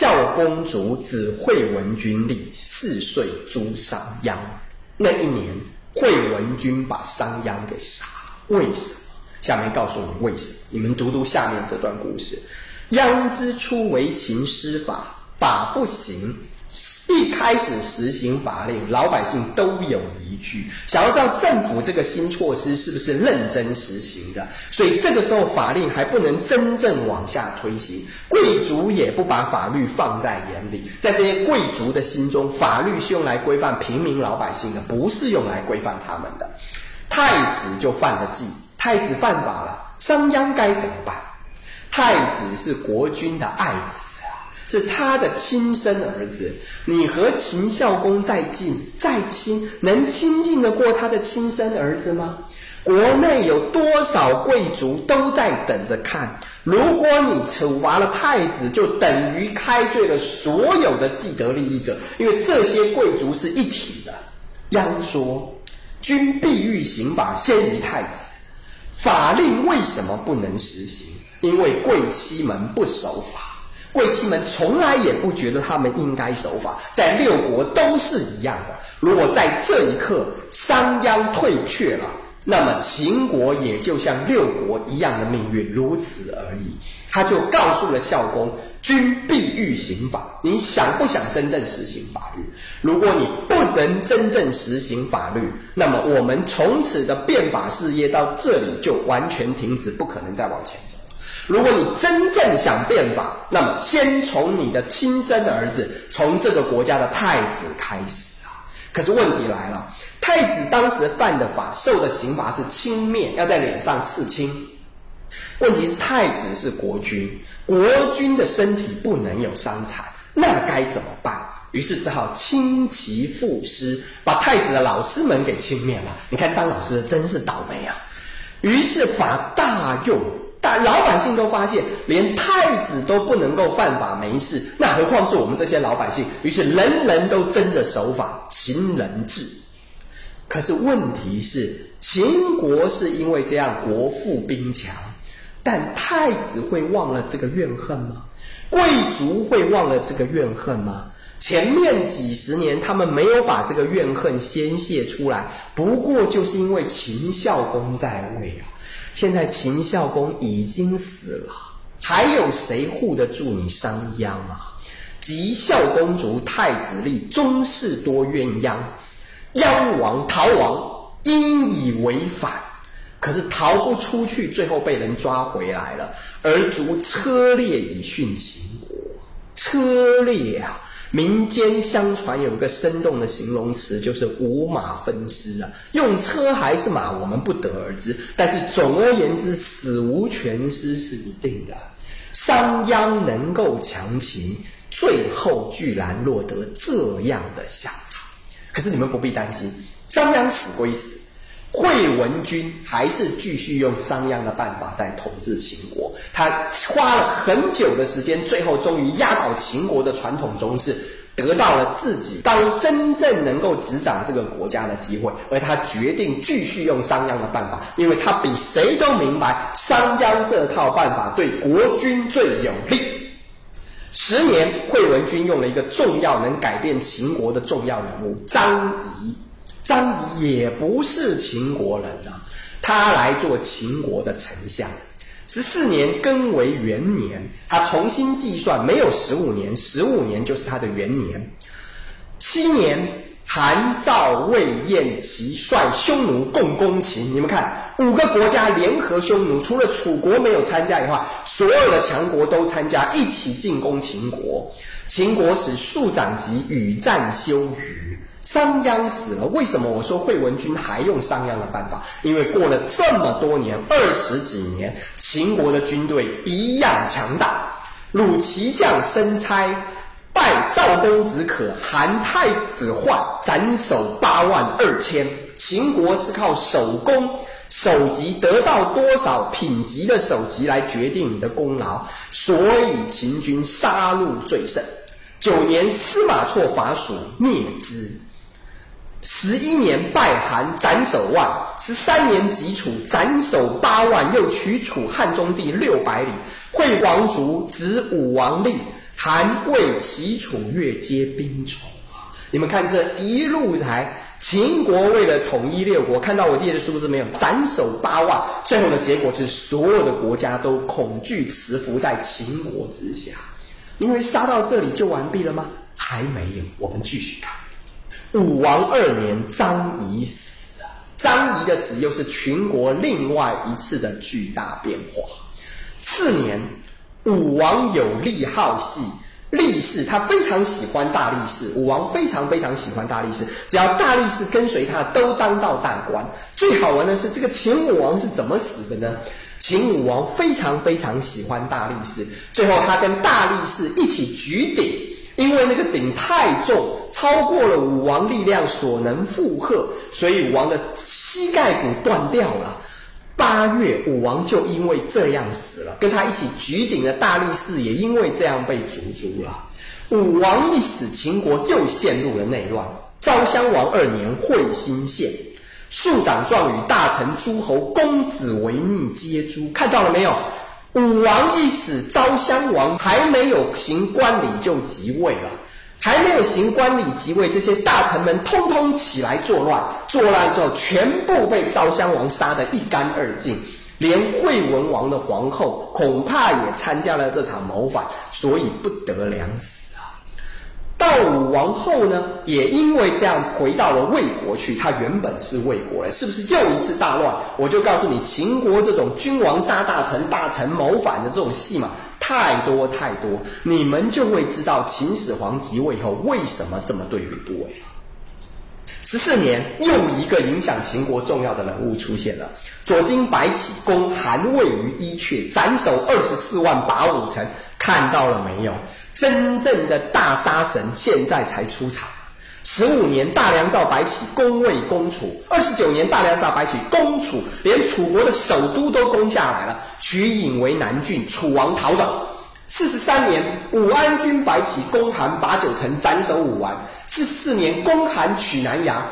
孝公主子惠文君立，四岁诛商鞅。那一年，惠文君把商鞅给杀了。为什么？下面告诉你为什么。你们读读下面这段故事：鞅之初为秦施法，法不行。一开始实行法令，老百姓都有疑惧，想要知道政府这个新措施是不是认真实行的，所以这个时候法令还不能真正往下推行，贵族也不把法律放在眼里，在这些贵族的心中，法律是用来规范平民老百姓的，不是用来规范他们的。太子就犯了忌，太子犯法了，商鞅该怎么办？太子是国君的爱子。是他的亲生儿子，你和秦孝公再近再亲，能亲近得过他的亲生儿子吗？国内有多少贵族都在等着看。如果你处罚了太子，就等于开罪了所有的既得利益者，因为这些贵族是一体的。央说：“君必欲刑法先于太子，法令为什么不能实行？因为贵戚们不守法。”贵戚们从来也不觉得他们应该守法，在六国都是一样的。如果在这一刻商鞅退却了，那么秦国也就像六国一样的命运，如此而已。他就告诉了孝公：“君必欲行法，你想不想真正实行法律？如果你不能真正实行法律，那么我们从此的变法事业到这里就完全停止，不可能再往前走。”如果你真正想变法，那么先从你的亲生的儿子，从这个国家的太子开始啊。可是问题来了，太子当时犯的法，受的刑罚是轻蔑，要在脸上刺青。问题是太子是国君，国君的身体不能有伤残，那该怎么办？于是只好轻其父师，把太子的老师们给轻蔑了。你看当老师的真是倒霉啊！于是法大用。但老百姓都发现，连太子都不能够犯法没事，那何况是我们这些老百姓？于是人人都争着守法，秦人治。可是问题是，秦国是因为这样国富兵强，但太子会忘了这个怨恨吗？贵族会忘了这个怨恨吗？前面几十年他们没有把这个怨恨宣泄出来，不过就是因为秦孝公在位啊。现在秦孝公已经死了，还有谁护得住你商鞅啊？及孝公卒，太子立，宗室多怨鞅，鞅王逃亡，因以为反，可是逃不出去，最后被人抓回来了，而卒车裂以殉秦国，车裂啊！民间相传有一个生动的形容词，就是五马分尸啊。用车还是马，我们不得而知。但是总而言之，死无全尸是一定的。商鞅能够强秦，最后居然落得这样的下场。可是你们不必担心，商鞅死归死。惠文君还是继续用商鞅的办法在统治秦国，他花了很久的时间，最后终于压倒秦国的传统宗室，得到了自己当真正能够执掌这个国家的机会，而他决定继续用商鞅的办法，因为他比谁都明白商鞅这套办法对国君最有利。十年，惠文君用了一个重要能改变秦国的重要人物张仪。张仪也不是秦国人啊，他来做秦国的丞相。十四年更为元年，他重新计算，没有十五年，十五年就是他的元年。七年，韩、赵、魏、燕、齐率匈奴共攻秦。你们看，五个国家联合匈奴，除了楚国没有参加以外，所有的强国都参加，一起进攻秦国。秦国使庶长级与战休于。商鞅死了，为什么我说惠文君还用商鞅的办法？因为过了这么多年，二十几年，秦国的军队一样强大。鲁齐将申差拜赵公子可，韩太子患斩首八万二千。秦国是靠首功、首级得到多少品级的首级来决定你的功劳，所以秦军杀戮最甚。九年，司马错伐蜀，灭之。十一年败韩，斩首万；十三年击楚，斩首八万，又取楚汉中地六百里。惠王卒，子武王立，韩魏齐楚越皆兵从啊！你们看这一路来，秦国为了统一六国，看到我列的数字没有？斩首八万，最后的结果就是所有的国家都恐惧辞服在秦国之下。因为杀到这里就完毕了吗？还没有，我们继续看。武王二年，张仪死了。张仪的死又是秦国另外一次的巨大变化。次年。武王有力好戏，力士他非常喜欢大力士。武王非常非常喜欢大力士，只要大力士跟随他，都当到大官。最好玩的是，这个秦武王是怎么死的呢？秦武王非常非常喜欢大力士，最后他跟大力士一起举鼎，因为那个鼎太重，超过了武王力量所能负荷，所以武王的膝盖骨断掉了。八月，武王就因为这样死了，跟他一起举鼎的大力士也因为这样被逐诛了。武王一死，秦国又陷入了内乱。昭襄王二年，会心县，庶长状语大臣诸侯公子为逆皆诛。看到了没有？武王一死，昭襄王还没有行冠礼就即位了。还没有行官礼即位，这些大臣们通通起来作乱。作乱之后，全部被昭襄王杀得一干二净，连惠文王的皇后恐怕也参加了这场谋反，所以不得良死。到武王后呢，也因为这样回到了魏国去。他原本是魏国人，是不是又一次大乱？我就告诉你，秦国这种君王杀大臣、大臣谋反的这种戏码太多太多，你们就会知道秦始皇即位后为什么这么对吕不韦了。十四年，又一个影响秦国重要的人物出现了。左京白起攻韩魏于伊阙，斩首二十四万，拔五城。看到了没有？真正的大杀神现在才出场。十五年，大梁赵白起攻魏攻楚；二十九年，大梁赵白起攻楚，连楚国的首都都攻下来了，取郢为南郡，楚王逃走。四十三年，武安君白起攻韩，拔九城，斩首武王。四十四年，攻韩取南阳；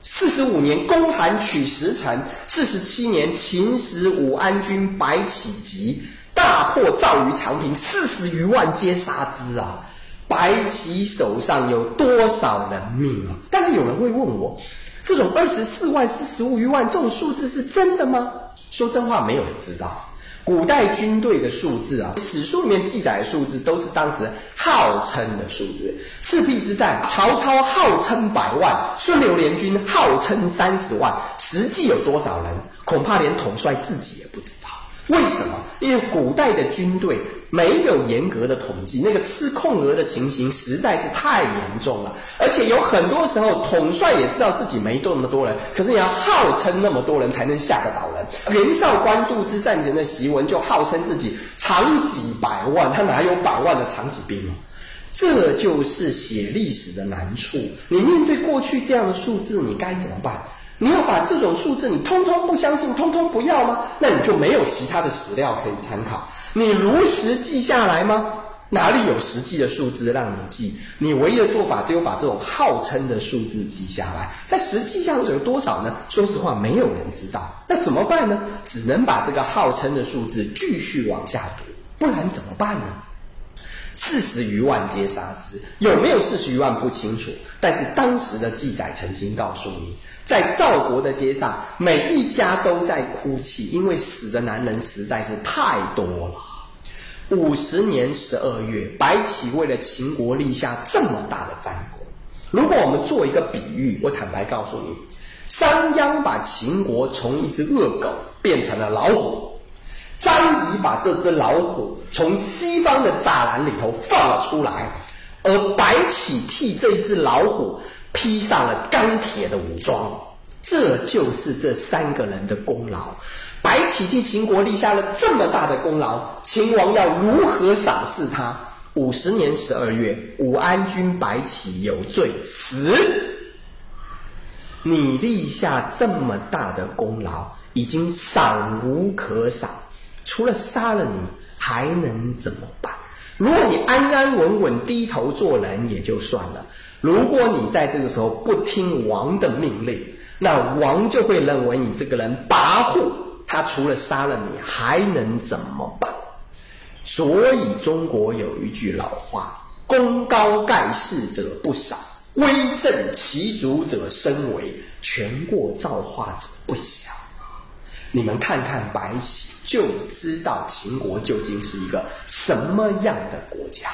四十五年，攻韩取石城；四十七年，秦时武安君白起急。大破赵于长平，四十余万皆杀之啊！白起手上有多少人命啊？但是有人会问我，这种二十四万、四十五余万这种数字是真的吗？说真话，没有人知道。古代军队的数字啊，史书里面记载的数字都是当时号称的数字。赤壁之战，曹操号称百万，孙刘联军号称三十万，实际有多少人，恐怕连统帅自己也不知道。为什么？因为古代的军队没有严格的统计，那个吃空额的情形实在是太严重了。而且有很多时候，统帅也知道自己没那么多人，可是你要号称那么多人才能吓得倒人。袁绍官渡之战前的檄文就号称自己长几百万，他哪有百万的长子兵啊？这就是写历史的难处。你面对过去这样的数字，你该怎么办？你要把这种数字你通通不相信，通通不要吗？那你就没有其他的史料可以参考。你如实记下来吗？哪里有实际的数字让你记？你唯一的做法只有把这种号称的数字记下来。在实际上有多少呢？说实话，没有人知道。那怎么办呢？只能把这个号称的数字继续往下读，不然怎么办呢？四十余万皆杀之，有没有四十余万不清楚。但是当时的记载曾经告诉你。在赵国的街上，每一家都在哭泣，因为死的男人实在是太多了。五十年十二月，白起为了秦国立下这么大的战功。如果我们做一个比喻，我坦白告诉你，商鞅把秦国从一只恶狗变成了老虎，张仪把这只老虎从西方的栅栏里头放了出来，而白起替这只老虎。披上了钢铁的武装，这就是这三个人的功劳。白起替秦国立下了这么大的功劳，秦王要如何赏识他？五十年十二月，武安君白起有罪死。你立下这么大的功劳，已经赏无可赏，除了杀了你，还能怎么办？如果你安安稳稳低头做人，也就算了。如果你在这个时候不听王的命令，那王就会认为你这个人跋扈，他除了杀了你，还能怎么办？所以中国有一句老话：“功高盖世者不赏，威震其族者甚为，权过造化者不祥。”你们看看白起，就知道秦国究竟是一个什么样的国家。